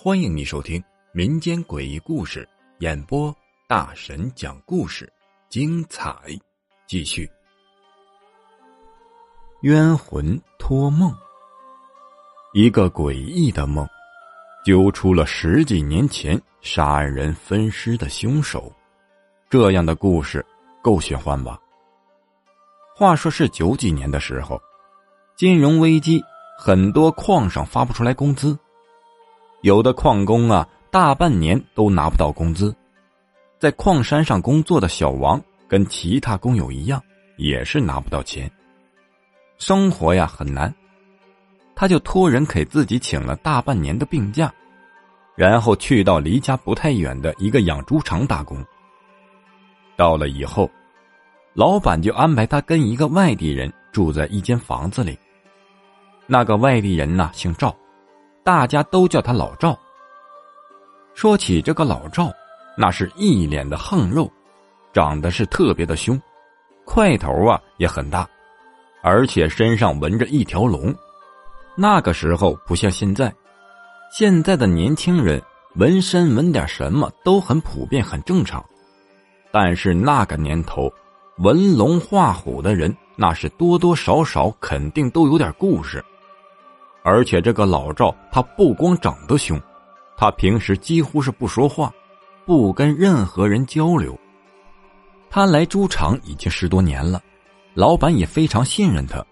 欢迎你收听民间诡异故事演播，大神讲故事，精彩继续。冤魂托梦，一个诡异的梦，揪出了十几年前杀人分尸的凶手。这样的故事够玄幻吧？话说是九几年的时候，金融危机，很多矿上发不出来工资。有的矿工啊，大半年都拿不到工资。在矿山上工作的小王，跟其他工友一样，也是拿不到钱。生活呀很难，他就托人给自己请了大半年的病假，然后去到离家不太远的一个养猪场打工。到了以后，老板就安排他跟一个外地人住在一间房子里。那个外地人呢，姓赵。大家都叫他老赵。说起这个老赵，那是一脸的横肉，长得是特别的凶，块头啊也很大，而且身上纹着一条龙。那个时候不像现在，现在的年轻人纹身纹点什么都很普遍很正常，但是那个年头，纹龙画虎的人那是多多少少肯定都有点故事。而且这个老赵，他不光长得凶，他平时几乎是不说话，不跟任何人交流。他来猪场已经十多年了，老板也非常信任他。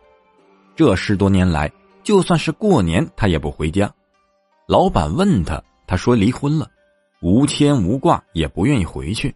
这十多年来，就算是过年，他也不回家。老板问他，他说离婚了，无牵无挂，也不愿意回去。